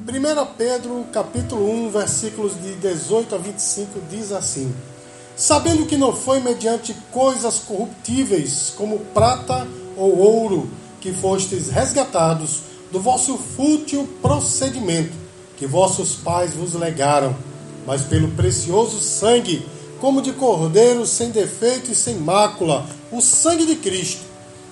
1 Pedro, capítulo 1, versículos de 18 a 25 diz assim: Sabendo que não foi mediante coisas corruptíveis, como prata ou ouro, que fostes resgatados do vosso fútil procedimento, que vossos pais vos legaram, mas pelo precioso sangue, como de cordeiro sem defeito e sem mácula, o sangue de Cristo,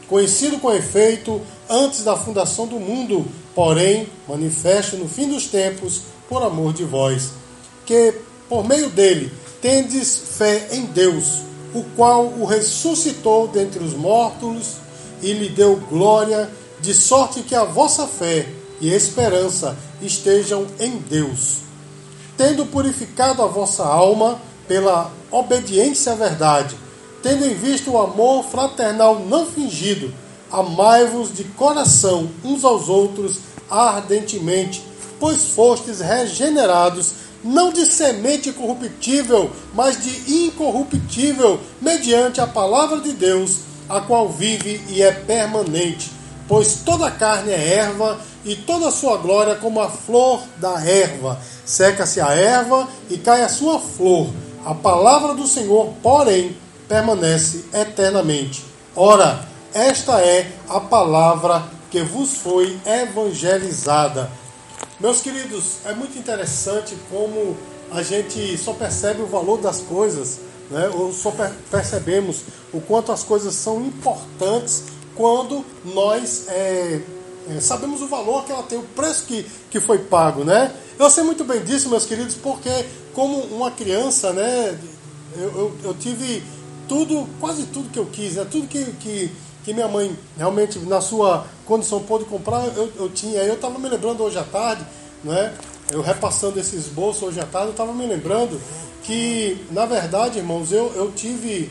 conhecido com efeito antes da fundação do mundo, porém manifesto no fim dos tempos por amor de vós, que por meio dele tendes fé em Deus, o qual o ressuscitou dentre os mortos e lhe deu glória, de sorte que a vossa fé e esperança estejam em Deus. Tendo purificado a vossa alma pela obediência à verdade, tendo em vista o amor fraternal não fingido, amai-vos de coração uns aos outros ardentemente, pois fostes regenerados, não de semente corruptível, mas de incorruptível, mediante a palavra de Deus, a qual vive e é permanente. Pois toda carne é erva, e toda a sua glória como a flor da erva. Seca-se a erva e cai a sua flor. A palavra do Senhor, porém, permanece eternamente. Ora, esta é a palavra que vos foi evangelizada. Meus queridos, é muito interessante como a gente só percebe o valor das coisas, né? ou só percebemos o quanto as coisas são importantes quando nós é, é, sabemos o valor que ela tem, o preço que, que foi pago. Né? Eu sei muito bem disso, meus queridos, porque como uma criança, né, eu, eu, eu tive tudo, quase tudo que eu quis, né? tudo que, que que minha mãe realmente, na sua condição, pôde comprar, eu, eu tinha. Eu estava me lembrando hoje à tarde, né? eu repassando esse esboço hoje à tarde, eu estava me lembrando que, na verdade, irmãos, eu, eu tive.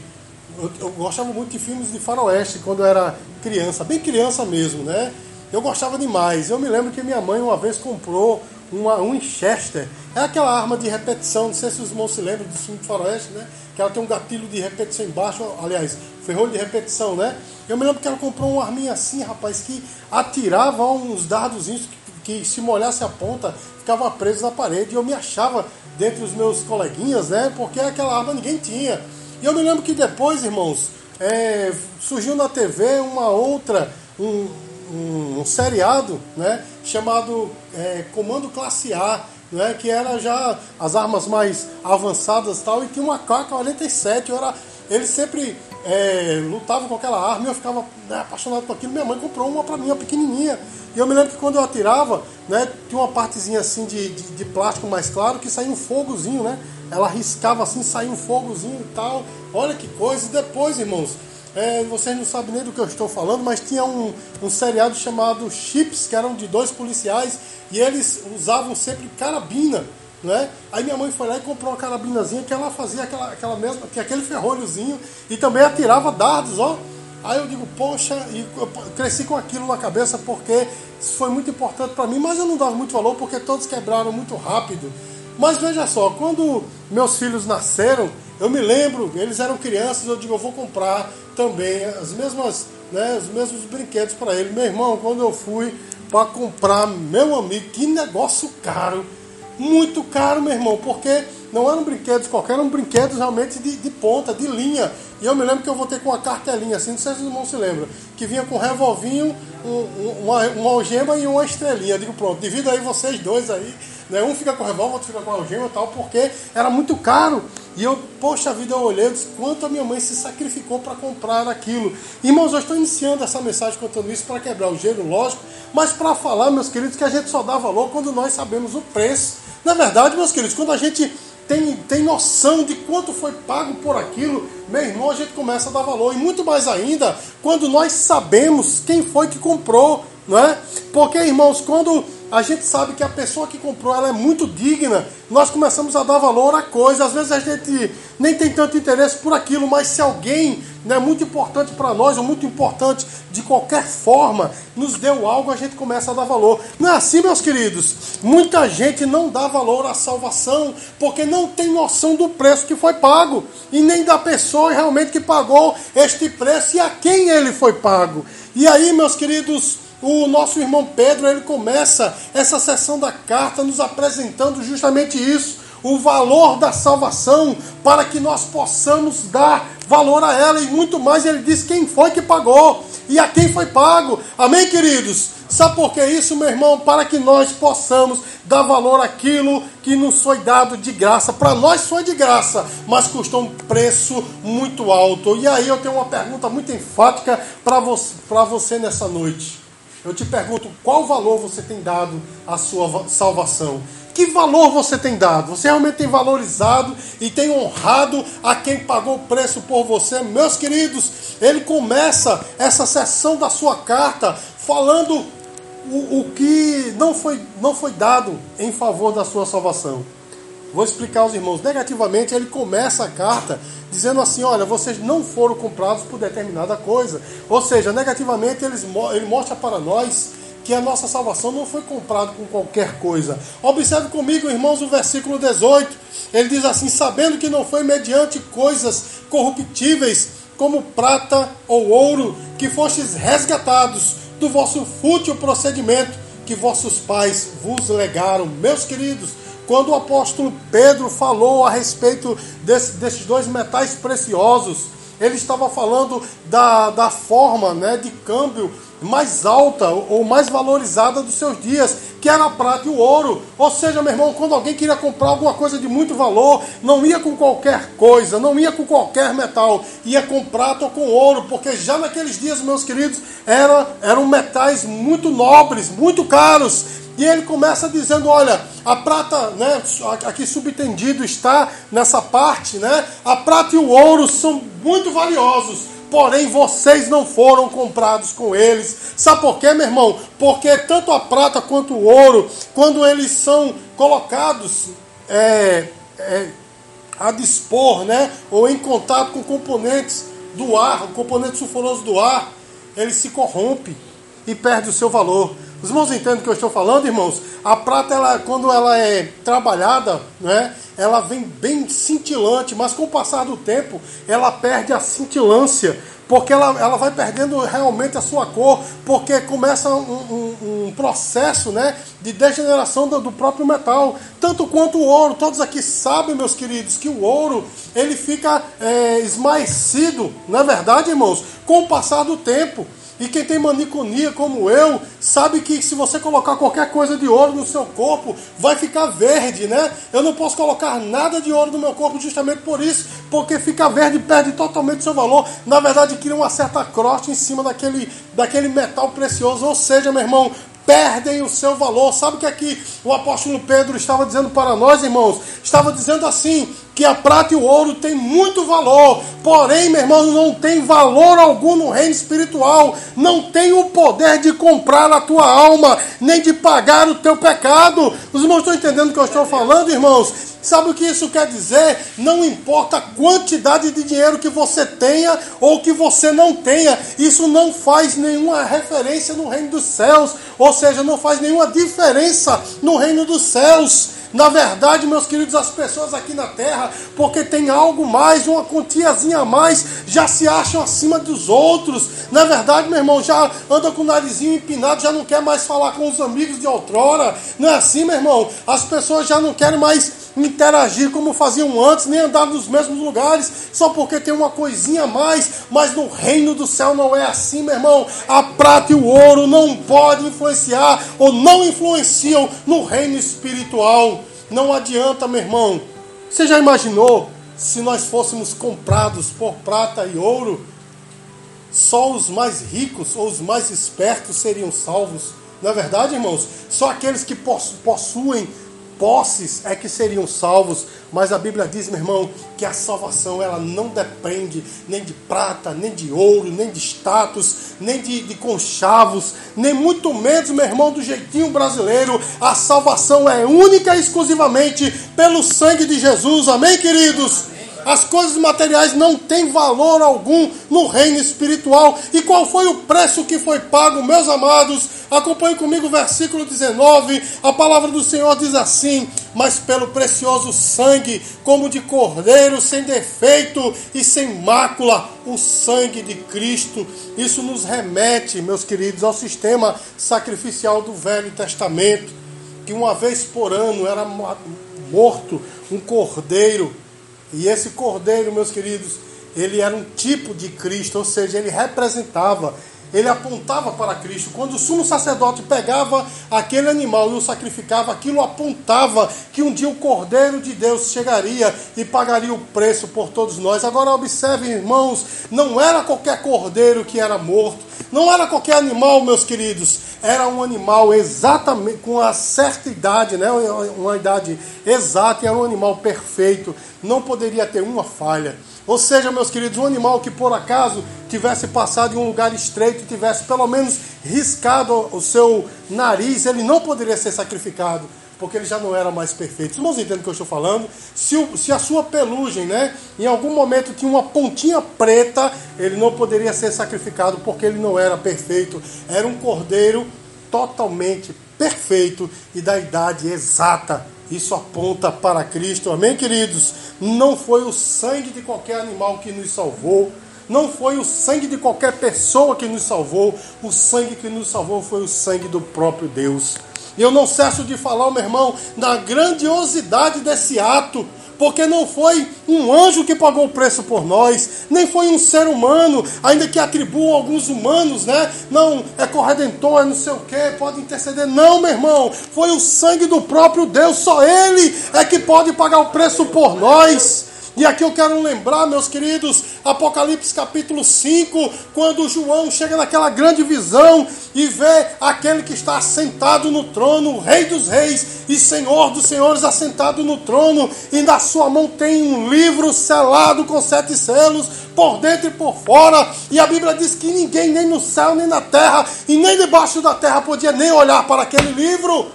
Eu, eu, gostava muito de filmes de faroeste quando eu era criança, bem criança mesmo, né? Eu gostava demais. Eu me lembro que minha mãe uma vez comprou uma, um Winchester. É aquela arma de repetição, não sei se os irmãos se lembram do filme de faroeste, né? Que ela tem um gatilho de repetição embaixo, aliás, ferrolho de repetição, né? Eu me lembro que ela comprou uma arminha assim, rapaz, que atirava uns dardozinhos que, que se molhasse a ponta ficava preso na parede. E eu me achava dentre os meus coleguinhas, né? Porque aquela arma ninguém tinha. E eu me lembro que depois, irmãos, é, surgiu na TV uma outra, um, um, um seriado, né? Chamado é, Comando Classe A. Né, que era já as armas mais avançadas e tal, e tinha uma K-47, eu era, ele sempre é, lutavam com aquela arma e eu ficava né, apaixonado por aquilo. Minha mãe comprou uma para mim, uma pequenininha. E eu me lembro que quando eu atirava, né, tinha uma partezinha assim de, de, de, plástico mais claro que saía um fogozinho, né? Ela riscava assim, saía um fogozinho e tal. Olha que coisa. E depois, irmãos, é, vocês não sabem nem do que eu estou falando, mas tinha um, um seriado chamado Chips, que eram de dois policiais, e eles usavam sempre carabina né? Aí minha mãe foi lá e comprou uma carabinazinha que ela fazia aquela, aquela mesma, que aquele ferrolhozinho e também atirava dardos, ó. Aí eu digo, poxa, e eu cresci com aquilo na cabeça porque isso foi muito importante para mim, mas eu não dava muito valor porque todos quebraram muito rápido. Mas veja só, quando meus filhos nasceram, eu me lembro, eles eram crianças, eu digo, eu vou comprar também as mesmas, né, os mesmos brinquedos para eles. Meu irmão, quando eu fui para comprar, meu amigo, que negócio caro muito caro, meu irmão, porque não eram brinquedos qualquer, eram brinquedos realmente de, de ponta, de linha. E eu me lembro que eu voltei com uma cartelinha assim, não sei se os irmãos se lembram, que vinha com um revolvinho, um, uma, uma algema e uma estrelinha. Eu digo, pronto, devido aí vocês dois aí, né? Um fica com o revólver, outro fica com a algema e tal, porque era muito caro. E eu, poxa vida, eu olhei, eu disse, quanto a minha mãe se sacrificou para comprar aquilo. Irmãos, eu estou iniciando essa mensagem contando isso para quebrar o gelo, lógico, mas para falar, meus queridos, que a gente só dá valor quando nós sabemos o preço na verdade, meus queridos, quando a gente tem, tem noção de quanto foi pago por aquilo, meu irmão, a gente começa a dar valor. E muito mais ainda quando nós sabemos quem foi que comprou, não é? Porque, irmãos, quando a gente sabe que a pessoa que comprou ela é muito digna, nós começamos a dar valor à coisa. Às vezes a gente nem tem tanto interesse por aquilo, mas se alguém é muito importante para nós, ou muito importante de qualquer forma, nos deu algo, a gente começa a dar valor. Não é assim, meus queridos? Muita gente não dá valor à salvação porque não tem noção do preço que foi pago e nem da pessoa realmente que pagou este preço e a quem ele foi pago. E aí, meus queridos, o nosso irmão Pedro ele começa essa sessão da carta nos apresentando justamente isso, o valor da salvação, para que nós possamos dar valor a ela e muito mais. Ele diz quem foi que pagou e a quem foi pago. Amém, queridos? Sabe por que isso, meu irmão? Para que nós possamos dar valor àquilo que nos foi dado de graça. Para nós foi de graça, mas custou um preço muito alto. E aí eu tenho uma pergunta muito enfática para você, você nessa noite. Eu te pergunto, qual valor você tem dado à sua salvação? Que valor você tem dado? Você realmente tem valorizado e tem honrado a quem pagou o preço por você? Meus queridos, ele começa essa sessão da sua carta falando o, o que não foi, não foi dado em favor da sua salvação. Vou explicar aos irmãos. Negativamente, ele começa a carta dizendo assim: olha, vocês não foram comprados por determinada coisa. Ou seja, negativamente, ele, mostra para nós que a nossa salvação não foi comprada com qualquer coisa. Observe comigo, irmãos, o versículo 18. Ele diz assim: sabendo que não foi mediante coisas corruptíveis, como prata ou ouro, que fostes resgatados do vosso fútil procedimento que vossos pais vos legaram. Meus queridos, quando o apóstolo Pedro falou a respeito desse, desses dois metais preciosos, ele estava falando da, da forma né, de câmbio mais alta ou mais valorizada dos seus dias, que era a prata e o ouro. Ou seja, meu irmão, quando alguém queria comprar alguma coisa de muito valor, não ia com qualquer coisa, não ia com qualquer metal, ia com prata ou com ouro, porque já naqueles dias, meus queridos, era, eram metais muito nobres, muito caros. E ele começa dizendo: olha, a prata, né, aqui subtendido está nessa parte, né? A prata e o ouro são muito valiosos porém vocês não foram comprados com eles. Sabe por quê, meu irmão? Porque tanto a prata quanto o ouro, quando eles são colocados é, é, a dispor, né, ou em contato com componentes do ar, o componente sulfuroso do ar, ele se corrompe e perde o seu valor. Os irmãos entendem o que eu estou falando, irmãos? A prata, ela, quando ela é trabalhada, né, ela vem bem cintilante, mas com o passar do tempo, ela perde a cintilância, porque ela, ela vai perdendo realmente a sua cor, porque começa um, um, um processo né, de degeneração do, do, próprio metal, tanto quanto o ouro. Todos aqui sabem, meus queridos, que o ouro ele fica é, esmaecido, não é verdade, irmãos? Com o passar do tempo. E quem tem maniconia como eu, sabe que se você colocar qualquer coisa de ouro no seu corpo, vai ficar verde, né? Eu não posso colocar nada de ouro no meu corpo justamente por isso, porque fica verde e perde totalmente seu valor. Na verdade, cria uma certa crosta em cima daquele, daquele metal precioso. Ou seja, meu irmão, perdem o seu valor. Sabe o que aqui o apóstolo Pedro estava dizendo para nós, irmãos? Estava dizendo assim: que a prata e o ouro têm muito valor, porém, meu irmão, não tem valor algum no reino espiritual, não tem o poder de comprar a tua alma, nem de pagar o teu pecado. Os irmãos estão entendendo o que eu estou falando, irmãos? Sabe o que isso quer dizer? Não importa a quantidade de dinheiro que você tenha ou que você não tenha, isso não faz nenhuma referência no reino dos céus, ou seja, não faz nenhuma diferença no reino dos céus. Na verdade, meus queridos, as pessoas aqui na terra, porque tem algo mais, uma quantiazinha a mais, já se acham acima dos outros. Na verdade, meu irmão, já anda com o narizinho empinado, já não quer mais falar com os amigos de outrora. Não é assim, meu irmão? As pessoas já não querem mais interagir como faziam antes, nem andar nos mesmos lugares, só porque tem uma coisinha a mais. Mas no reino do céu não é assim, meu irmão. A prata e o ouro não podem influenciar ou não influenciam no reino espiritual. Não adianta, meu irmão. Você já imaginou se nós fôssemos comprados por prata e ouro? Só os mais ricos ou os mais espertos seriam salvos. Não é verdade, irmãos? Só aqueles que possuem posses é que seriam salvos, mas a Bíblia diz, meu irmão, que a salvação ela não depende nem de prata, nem de ouro, nem de status, nem de, de conchavos, nem muito menos, meu irmão, do jeitinho brasileiro. A salvação é única e exclusivamente pelo sangue de Jesus. Amém, queridos? As coisas materiais não têm valor algum no reino espiritual. E qual foi o preço que foi pago, meus amados? Acompanhe comigo o versículo 19. A palavra do Senhor diz assim: Mas pelo precioso sangue, como de cordeiro, sem defeito e sem mácula, o sangue de Cristo. Isso nos remete, meus queridos, ao sistema sacrificial do Velho Testamento, que uma vez por ano era morto um cordeiro. E esse cordeiro, meus queridos, ele era um tipo de Cristo, ou seja, ele representava ele apontava para Cristo. Quando o sumo sacerdote pegava aquele animal e o sacrificava, aquilo apontava que um dia o Cordeiro de Deus chegaria e pagaria o preço por todos nós. Agora observem, irmãos, não era qualquer cordeiro que era morto, não era qualquer animal, meus queridos, era um animal exatamente com a certa idade, né? uma idade exata, era um animal perfeito, não poderia ter uma falha. Ou seja, meus queridos, um animal que por acaso tivesse passado em um lugar estreito, tivesse pelo menos riscado o seu nariz, ele não poderia ser sacrificado, porque ele já não era mais perfeito. Os irmãos entendem o que eu estou falando? Se, o, se a sua pelugem, né, em algum momento tinha uma pontinha preta, ele não poderia ser sacrificado, porque ele não era perfeito. Era um cordeiro totalmente perfeito e da idade exata isso aponta para Cristo, amém, queridos? Não foi o sangue de qualquer animal que nos salvou, não foi o sangue de qualquer pessoa que nos salvou, o sangue que nos salvou foi o sangue do próprio Deus. Eu não cesso de falar, meu irmão, da grandiosidade desse ato porque não foi um anjo que pagou o preço por nós, nem foi um ser humano, ainda que atribuam alguns humanos, né? Não, é corredentor, é não sei o que, pode interceder. Não, meu irmão, foi o sangue do próprio Deus, só Ele é que pode pagar o preço por nós. E aqui eu quero lembrar, meus queridos, Apocalipse capítulo 5, quando João chega naquela grande visão e vê aquele que está assentado no trono, o Rei dos Reis e Senhor dos Senhores assentado no trono, e na sua mão tem um livro selado com sete selos, por dentro e por fora. E a Bíblia diz que ninguém, nem no céu, nem na terra, e nem debaixo da terra, podia nem olhar para aquele livro.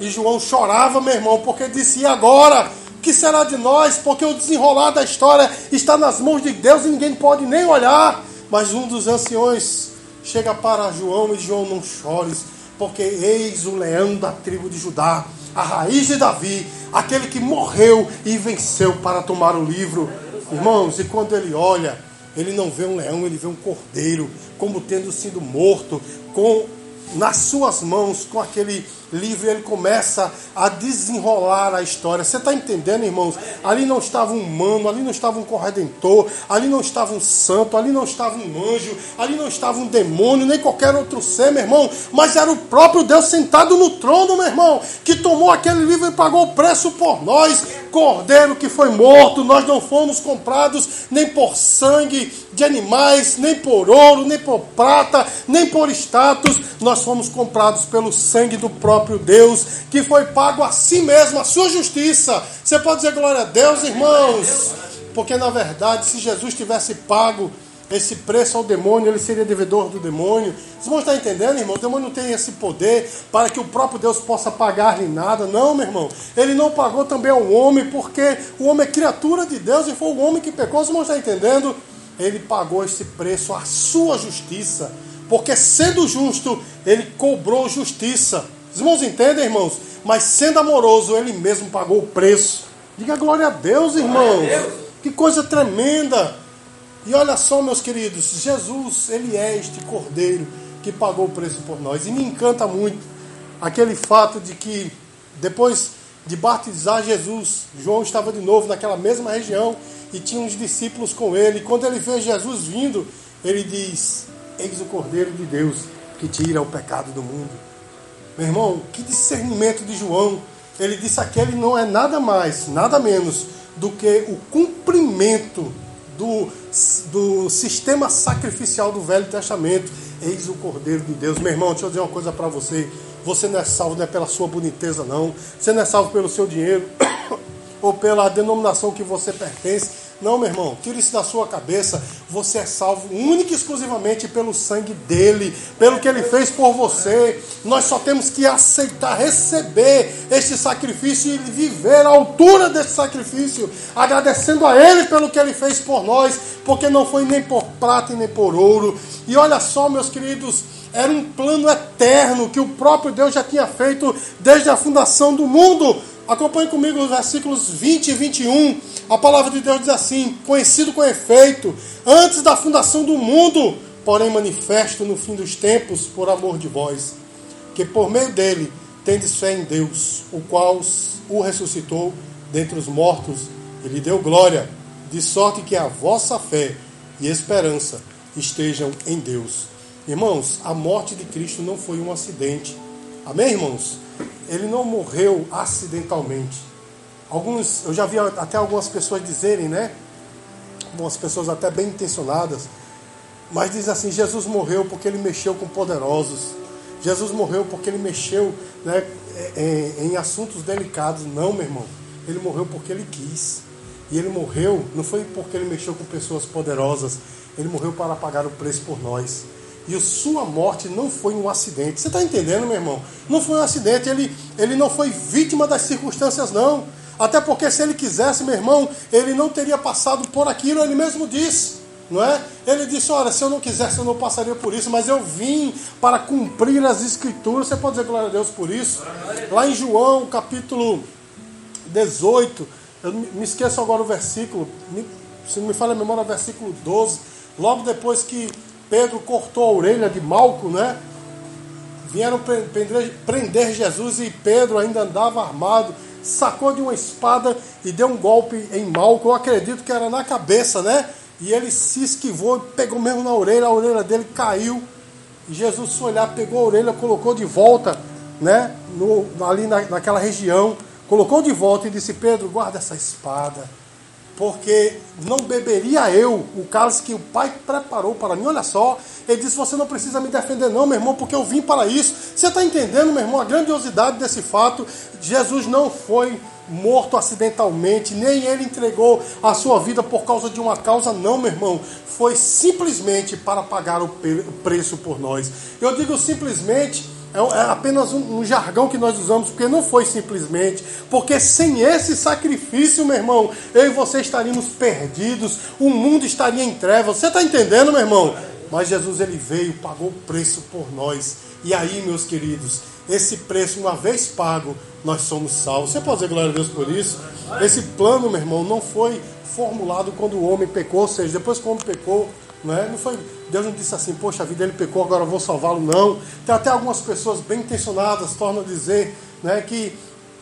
E João chorava, meu irmão, porque disse: e agora? Que será de nós? Porque o desenrolar da história está nas mãos de Deus e ninguém pode nem olhar. Mas um dos anciões chega para João e João não chores, porque eis o leão da tribo de Judá, a raiz de Davi, aquele que morreu e venceu para tomar o livro. Irmãos, e quando ele olha, ele não vê um leão, ele vê um cordeiro, como tendo sido morto, com nas suas mãos, com aquele livro, ele começa a desenrolar a história. Você está entendendo, irmãos? Ali não estava um humano, ali não estava um corredentor, ali não estava um santo, ali não estava um anjo, ali não estava um demônio, nem qualquer outro ser, meu irmão, mas era o próprio Deus sentado no trono, meu irmão, que tomou aquele livro e pagou o preço por nós. Cordeiro que foi morto, nós não fomos comprados nem por sangue de animais, nem por ouro, nem por prata, nem por status, nós fomos comprados pelo sangue do próprio próprio Deus, que foi pago a si mesmo, a sua justiça. Você pode dizer glória a Deus, irmãos? Porque na verdade, se Jesus tivesse pago esse preço ao demônio, ele seria devedor do demônio. Vocês vão estar entendendo, irmão? O demônio não tem esse poder para que o próprio Deus possa pagar-lhe nada. Não, meu irmão. Ele não pagou também ao homem, porque o homem é criatura de Deus e foi o homem que pecou. Vocês vão estar entendendo? Ele pagou esse preço, a sua justiça. Porque sendo justo, ele cobrou justiça. Os irmãos entendem, irmãos? Mas sendo amoroso, ele mesmo pagou o preço. Diga glória a Deus, irmãos. Que coisa tremenda. E olha só, meus queridos, Jesus, ele é este cordeiro que pagou o preço por nós. E me encanta muito aquele fato de que depois de batizar Jesus, João estava de novo naquela mesma região e tinha uns discípulos com ele. E quando ele vê Jesus vindo, ele diz: Eis o Cordeiro de Deus que tira o pecado do mundo. Meu irmão, que discernimento de João. Ele disse: aquele não é nada mais, nada menos do que o cumprimento do, do sistema sacrificial do Velho Testamento. Eis o Cordeiro de Deus. Meu irmão, deixa eu dizer uma coisa para você. Você não é salvo não é pela sua boniteza, não. Você não é salvo pelo seu dinheiro ou pela denominação que você pertence. Não, meu irmão, tire isso da sua cabeça. Você é salvo única e exclusivamente pelo sangue dele, pelo que ele fez por você. Nós só temos que aceitar, receber este sacrifício e viver à altura desse sacrifício, agradecendo a ele pelo que ele fez por nós, porque não foi nem por prata e nem por ouro. E olha só, meus queridos, era um plano eterno que o próprio Deus já tinha feito desde a fundação do mundo. Acompanhe comigo os versículos 20 e 21. A palavra de Deus diz assim: Conhecido com efeito, antes da fundação do mundo, porém manifesto no fim dos tempos, por amor de vós, que por meio dele tendes fé em Deus, o qual o ressuscitou dentre os mortos e lhe deu glória, de sorte que a vossa fé e esperança estejam em Deus. Irmãos, a morte de Cristo não foi um acidente. Amém, irmãos? Ele não morreu acidentalmente. Alguns, eu já vi até algumas pessoas dizerem, né? Algumas pessoas até bem intencionadas, mas diz assim: Jesus morreu porque ele mexeu com poderosos. Jesus morreu porque ele mexeu né, em, em assuntos delicados. Não, meu irmão. Ele morreu porque ele quis. E ele morreu não foi porque ele mexeu com pessoas poderosas. Ele morreu para pagar o preço por nós. E sua morte não foi um acidente. Você está entendendo, meu irmão? Não foi um acidente. Ele, ele não foi vítima das circunstâncias, não. Até porque se ele quisesse, meu irmão, ele não teria passado por aquilo, ele mesmo disse. Não é? Ele disse: Olha, se eu não quisesse, eu não passaria por isso, mas eu vim para cumprir as escrituras. Você pode dizer glória a Deus por isso? Lá em João, capítulo 18, eu me esqueço agora o versículo, se não me falha a memória, versículo 12. Logo depois que Pedro cortou a orelha de Malco, né? Vieram prender Jesus e Pedro ainda andava armado sacou de uma espada e deu um golpe em Malco, eu acredito que era na cabeça, né? E ele se esquivou, pegou mesmo na orelha, a orelha dele caiu. E Jesus foi olhar, pegou a orelha, colocou de volta, né? No, ali na, naquela região, colocou de volta e disse: Pedro, guarda essa espada porque não beberia eu o cálice que o Pai preparou para mim. Olha só, ele disse: Você não precisa me defender, não, meu irmão, porque eu vim para isso. Você está entendendo, meu irmão, a grandiosidade desse fato? Jesus não foi morto acidentalmente, nem ele entregou a sua vida por causa de uma causa, não, meu irmão. Foi simplesmente para pagar o preço por nós. Eu digo simplesmente é, é apenas um, um, jargão que nós usamos, porque não foi simplesmente. Porque sem esse sacrifício, meu irmão, eu e você estaríamos perdidos, o mundo estaria em trevas. Você está entendendo, meu irmão? Mas Jesus ele veio, pagou o preço por nós. E aí, meus queridos, esse preço, uma vez pago, nós somos salvos. Você pode dizer glória a Deus por isso? Esse plano, meu irmão, não foi formulado quando o homem pecou, ou seja, depois que o homem pecou, não, é? não foi, Deus não disse assim, poxa, a vida ele pecou, agora eu vou salvá-lo. Não. Tem até algumas pessoas bem intencionadas, tornam a dizer né, que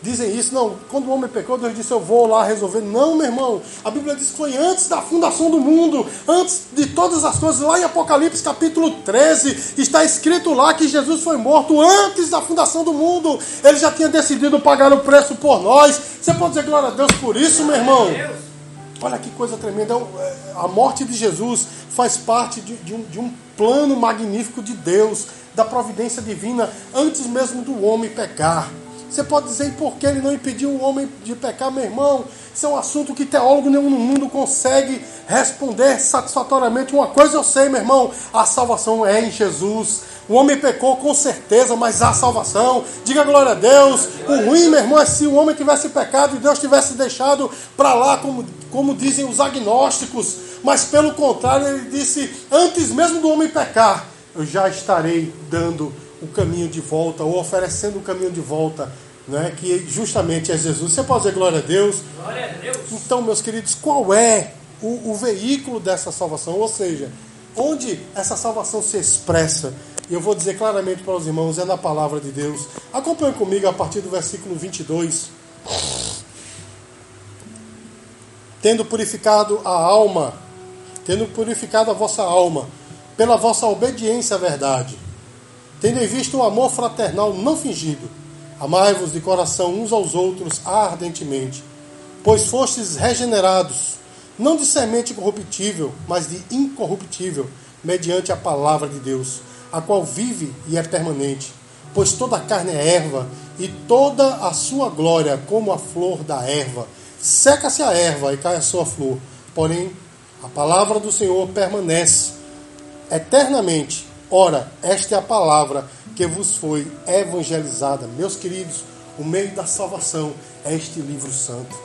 dizem isso. Não, quando o homem pecou, Deus disse, eu vou lá resolver. Não, meu irmão. A Bíblia diz que foi antes da fundação do mundo, antes de todas as coisas. Lá em Apocalipse capítulo 13, está escrito lá que Jesus foi morto antes da fundação do mundo. Ele já tinha decidido pagar o preço por nós. Você pode dizer glória a Deus por isso, meu irmão? Olha que coisa tremenda. É, a morte de Jesus faz parte de, de, um, de, um, plano magnífico de Deus, da providência divina, antes mesmo do homem pecar. Você pode dizer por que ele não impediu o homem de pecar, meu irmão? Isso é um assunto que teólogo nenhum no mundo consegue responder satisfatoriamente. Uma coisa eu sei, meu irmão: a salvação é em Jesus. O homem pecou com certeza, mas há salvação. Diga glória a Deus. O ruim, meu irmão, é se o homem tivesse pecado e Deus tivesse deixado para lá, como, como dizem os agnósticos. Mas pelo contrário, ele disse: antes mesmo do homem pecar, eu já estarei dando o caminho de volta, ou oferecendo o caminho de volta, né, que justamente é Jesus. Você pode dizer glória a Deus? Glória a Deus. Então, meus queridos, qual é o, o veículo dessa salvação? Ou seja, onde essa salvação se expressa? E eu vou dizer claramente para os irmãos, é na palavra de Deus. Acompanhe comigo a partir do versículo 22. Tendo purificado a alma, tendo purificado a vossa alma, pela vossa obediência à verdade, tendo em vista o amor fraternal não fingido, amai-vos de coração uns aos outros ardentemente, pois fostes regenerados, não de semente corruptível, mas de incorruptível, mediante a palavra de Deus a qual vive e é permanente. Pois toda a carne é erva, e toda a sua glória como a flor da erva. Seca-se a erva e cai a sua flor, Porém, a palavra do Senhor permanece eternamente. Ora, esta é a palavra que vos foi evangelizada. Meus queridos, o meio da salvação é este livro santo.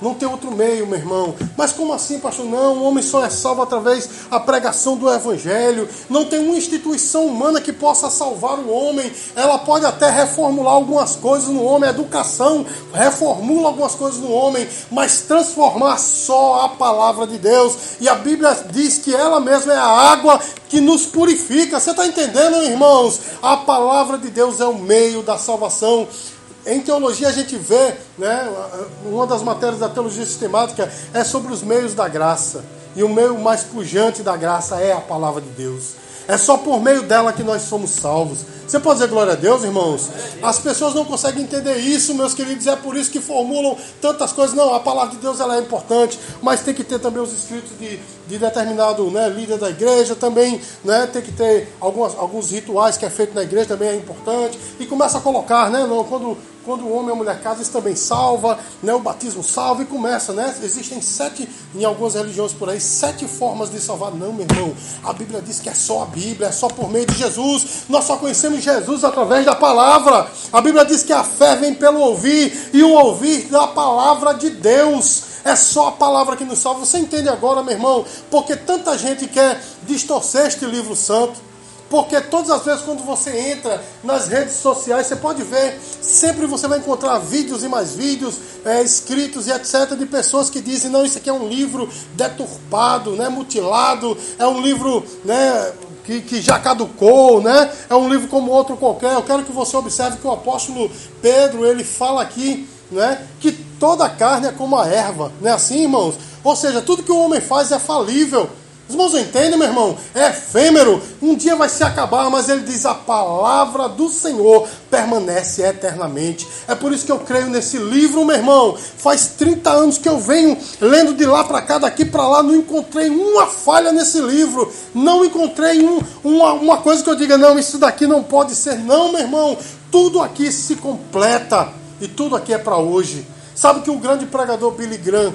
Não tem outro meio, meu irmão. Mas como assim, pastor? Não, o homem só é salvo através da pregação do evangelho. Não tem uma instituição humana que possa salvar o homem. Ela pode até reformular algumas coisas no homem, a educação reformula algumas coisas no homem, mas transformar só a palavra de Deus. E a Bíblia diz que ela mesma é a água que nos purifica. Você está entendendo, irmãos? A palavra de Deus é o meio da salvação. Em teologia a gente vê, né, uma das matérias da teologia sistemática é sobre os meios da graça. E o meio mais pujante da graça é a palavra de Deus. É só por meio dela que nós somos salvos. Você pode dizer glória a Deus, irmãos? As pessoas não conseguem entender isso, meus queridos, é por isso que formulam tantas coisas. Não, a palavra de Deus ela é importante, mas tem que ter também os escritos de, de determinado né, líder da igreja, também né, tem que ter algumas, alguns rituais que é feito na igreja, também é importante. E começa a colocar, né? Não, quando quando o homem e a mulher casam, isso também salva, né? o batismo salva e começa, né? Existem sete, em algumas religiões por aí, sete formas de salvar. Não, meu irmão, a Bíblia diz que é só a Bíblia, é só por meio de Jesus. Nós só conhecemos Jesus através da palavra. A Bíblia diz que a fé vem pelo ouvir e o ouvir da palavra de Deus. É só a palavra que nos salva. Você entende agora, meu irmão? Porque tanta gente quer distorcer este livro santo. Porque todas as vezes quando você entra nas redes sociais, você pode ver, sempre você vai encontrar vídeos e mais vídeos, é, escritos e etc. de pessoas que dizem, não, isso aqui é um livro deturpado, né, mutilado, é um livro né, que, que já caducou, né? É um livro como outro qualquer. Eu quero que você observe que o apóstolo Pedro, ele fala aqui, né? Que toda carne é como a erva, não é assim, irmãos? Ou seja, tudo que o homem faz é falível. Os irmãos entendem, meu irmão? É efêmero. Um dia vai se acabar, mas ele diz: a palavra do Senhor permanece eternamente. É por isso que eu creio nesse livro, meu irmão. Faz 30 anos que eu venho lendo de lá para cá, daqui para lá, não encontrei uma falha nesse livro. Não encontrei um, uma, uma coisa que eu diga: não, isso daqui não pode ser. Não, meu irmão. Tudo aqui se completa e tudo aqui é para hoje. Sabe que o grande pregador Billy Graham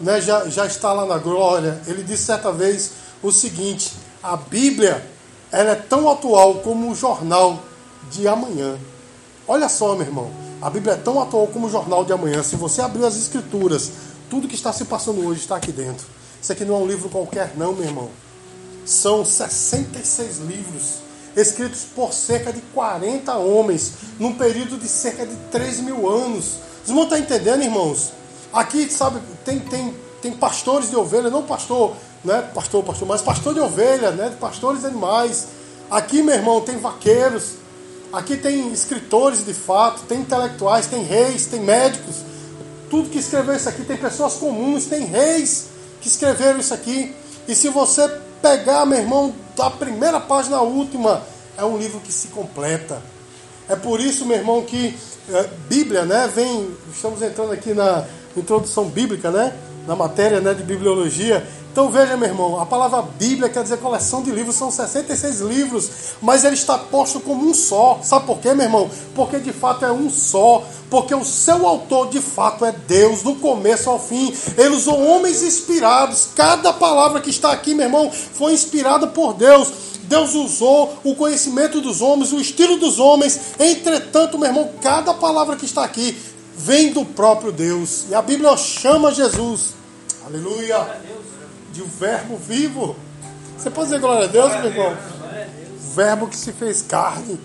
né, já, já está lá na glória, ele disse certa vez o seguinte: a Bíblia ela é tão atual como o jornal de amanhã. Olha só, meu irmão, a Bíblia é tão atual como o jornal de amanhã. Se você abrir as Escrituras, tudo que está se passando hoje está aqui dentro. Isso aqui não é um livro qualquer, não, meu irmão. São 66 livros escritos por cerca de 40 homens, num período de cerca de 3 mil anos. Vocês vão estar entendendo, irmãos? Aqui, sabe, tem, tem, tem pastores de ovelha, não pastor, né? Pastor, pastor, mas pastor de ovelha, né? Pastores de animais. Aqui, meu irmão, tem vaqueiros. Aqui tem escritores de fato, tem intelectuais, tem reis, tem médicos. Tudo que escreveu isso aqui tem pessoas comuns, tem reis que escreveram isso aqui. E se você pegar, meu irmão, da primeira página à última, é um livro que se completa. É por isso, meu irmão, que é, Bíblia, né, vem, estamos entrando aqui na introdução bíblica, né? Na matéria né, de bibliologia. Então veja, meu irmão, a palavra Bíblia quer dizer coleção de livros, são 66 livros, mas ele está posto como um só. Sabe por quê, meu irmão? Porque de fato é um só. Porque o seu autor de fato é Deus, do começo ao fim. Ele usou homens inspirados. Cada palavra que está aqui, meu irmão, foi inspirada por Deus. Deus usou o conhecimento dos homens, o estilo dos homens. Entretanto, meu irmão, cada palavra que está aqui vem do próprio Deus. E a Bíblia chama Jesus, aleluia, de um verbo vivo. Você pode dizer glória a Deus, meu irmão? Verbo que se fez carne.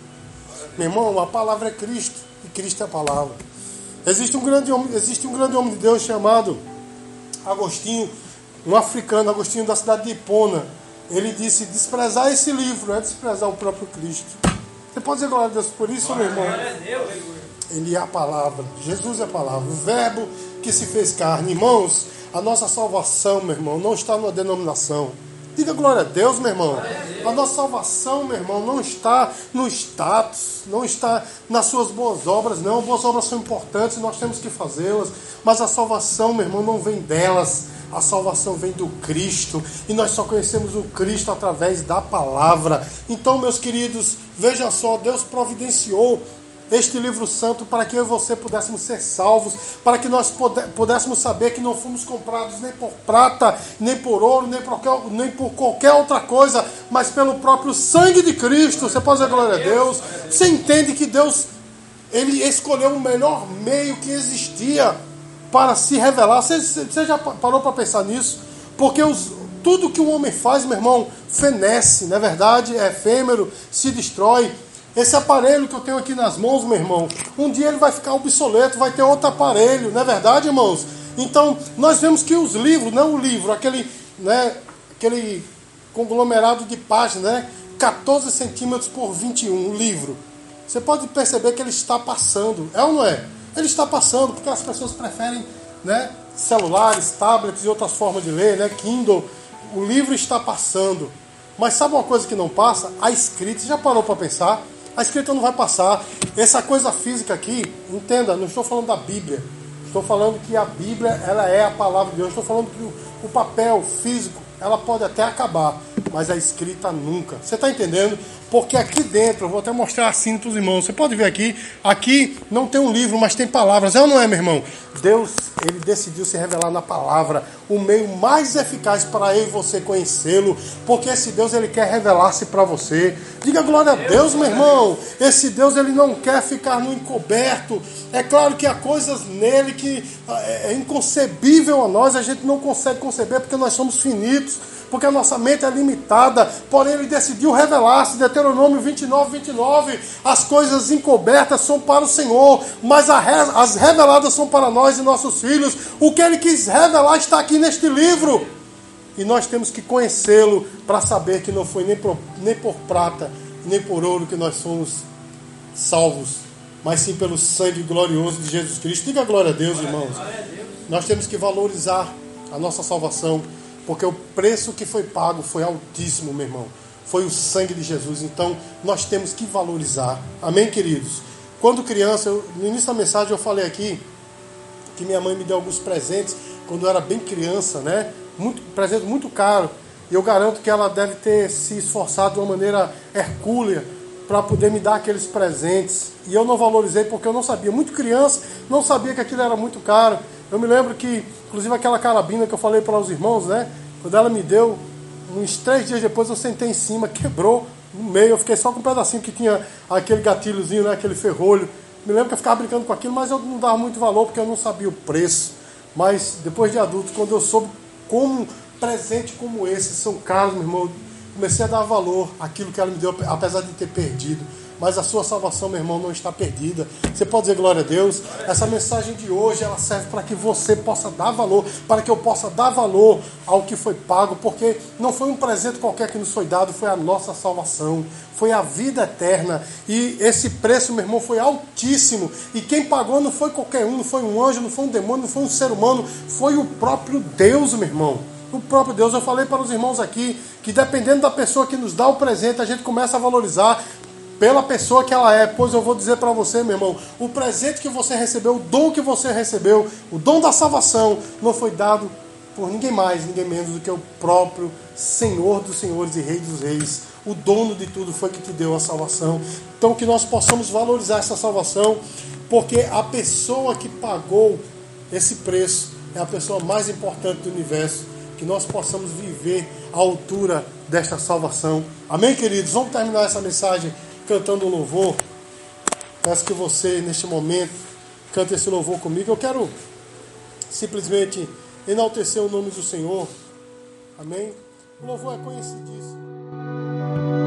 Meu irmão, a palavra é Cristo e Cristo é a palavra. Existe um grande homem, existe um grande homem de Deus chamado Agostinho, um africano, Agostinho da cidade de Hipona. Ele disse: desprezar esse livro é desprezar o próprio Cristo. Você pode dizer glória a Deus por isso, meu irmão? Ele é a palavra. Jesus é a palavra. O verbo que se fez carne. Irmãos, a nossa salvação, meu irmão, não está numa denominação. Diga glória a Deus, meu irmão. A nossa salvação, meu irmão, não está no status, não está nas suas boas obras, não. Boas obras são importantes, nós temos que fazê-las. Mas a salvação, meu irmão, não vem delas. A salvação vem do Cristo e nós só conhecemos o Cristo através da palavra. Então, meus queridos, veja só, Deus providenciou este livro santo para que eu e você pudéssemos ser salvos, para que nós pudéssemos saber que não fomos comprados nem por prata, nem por ouro, nem por, qualquer, nem por qualquer outra coisa, mas pelo próprio sangue de Cristo. Você pode dizer glória a Deus. Você entende que Deus ele escolheu o melhor meio que existia para se revelar. Você, você já parou para pensar nisso? Porque os, tudo que o homem faz, meu irmão, fenece, não é verdade? É efêmero, se destrói. Esse aparelho que eu tenho aqui nas mãos, meu irmão, um dia ele vai ficar obsoleto, vai ter outro aparelho, não é verdade, irmãos? Então, nós vemos que os livros, não o livro, aquele, né, aquele conglomerado de páginas, né, 14 centímetros por 21, o livro. Você pode perceber que ele está passando, é ou não é? Ele está passando porque as pessoas preferem né, celulares, tablets e outras formas de ler, né, Kindle. O livro está passando. Mas sabe uma coisa que não passa? A escrita. Você já parou para pensar? A escrita não vai passar. Essa coisa física aqui, entenda, não estou falando da Bíblia. Estou falando que a Bíblia ela é a palavra de Deus. Estou falando que o, papel físico ela pode até acabar, mas a escrita nunca. Você está entendendo? Porque aqui dentro, eu vou até mostrar assim para os irmãos. Você pode ver aqui, aqui não tem um livro, mas tem palavras. É ou não é, meu irmão? Deus, ele decidiu se revelar na palavra, o meio mais eficaz para eu e você conhecê-lo, porque esse Deus ele quer revelar-se para você. Diga glória a Deus, meu irmão. Esse Deus ele não quer ficar no encoberto. É claro que há coisas nele que é, é inconcebível a nós, a gente não consegue conceber porque nós somos finitos porque a nossa mente é limitada, porém ele decidiu revelar-se, Deuteronômio 29, 29, as coisas encobertas são para o Senhor, mas as reveladas são para nós e nossos filhos, o que ele quis revelar está aqui neste livro, e nós temos que conhecê-lo para saber que não foi nem por, nem por prata, nem por ouro que nós somos salvos, mas sim pelo sangue glorioso de Jesus Cristo. Diga glória a Deus, irmãos. Nós temos que valorizar a nossa salvação porque o preço que foi pago foi altíssimo, meu irmão. Foi o sangue de Jesus. Então nós temos que valorizar. Amém, queridos? Quando criança, eu, no início da mensagem eu falei aqui que minha mãe me deu alguns presentes quando eu era bem criança, né? Muito, presente muito caro. E eu garanto que ela deve ter se esforçado de uma maneira hercúlea para poder me dar aqueles presentes. E eu não valorizei porque eu não sabia. Muito criança, não sabia que aquilo era muito caro. Eu me lembro que, inclusive, aquela carabina que eu falei para os irmãos, né? Quando ela me deu, uns três dias depois eu sentei em cima, quebrou no meio. Eu fiquei só com um pedacinho que tinha aquele gatilhozinho, né? Aquele ferrolho. Me lembro que eu ficava brincando com aquilo, mas eu não dava muito valor porque eu não sabia o preço. Mas depois de adulto, quando eu soube como presente como esse são caros, meu irmão, comecei a dar valor àquilo que ela me deu, apesar de ter perdido mas a sua salvação, meu irmão, não está perdida. Você pode dizer glória a Deus? Essa mensagem de hoje, ela serve para que você possa dar valor, para que eu possa dar valor ao que foi pago, porque não foi um presente qualquer que nos foi dado, foi a nossa salvação, foi a vida eterna. E esse preço, meu irmão, foi altíssimo. E quem pagou não foi qualquer um, não foi um anjo, não foi um demônio, não foi um ser humano, foi o próprio Deus, meu irmão o próprio Deus. Eu falei para os irmãos aqui que dependendo da pessoa que nos dá o presente, a gente começa a valorizar pela pessoa que ela é. Pois eu vou dizer para você, meu irmão, o presente que você recebeu, o dom que você recebeu, o dom da salvação, não foi dado por ninguém mais, ninguém menos do que o próprio Senhor dos Senhores e Rei dos Reis. O dono de tudo foi que te deu a salvação. Então que nós possamos valorizar essa salvação, porque a pessoa que pagou esse preço é a pessoa mais importante do universo. Que nós possamos viver à altura desta salvação. Amém, queridos? Vamos terminar essa mensagem cantando louvor. Peço que você, neste momento, cante esse louvor comigo. Eu quero simplesmente enaltecer o nome do Senhor. Amém? O louvor é conhecidíssimo.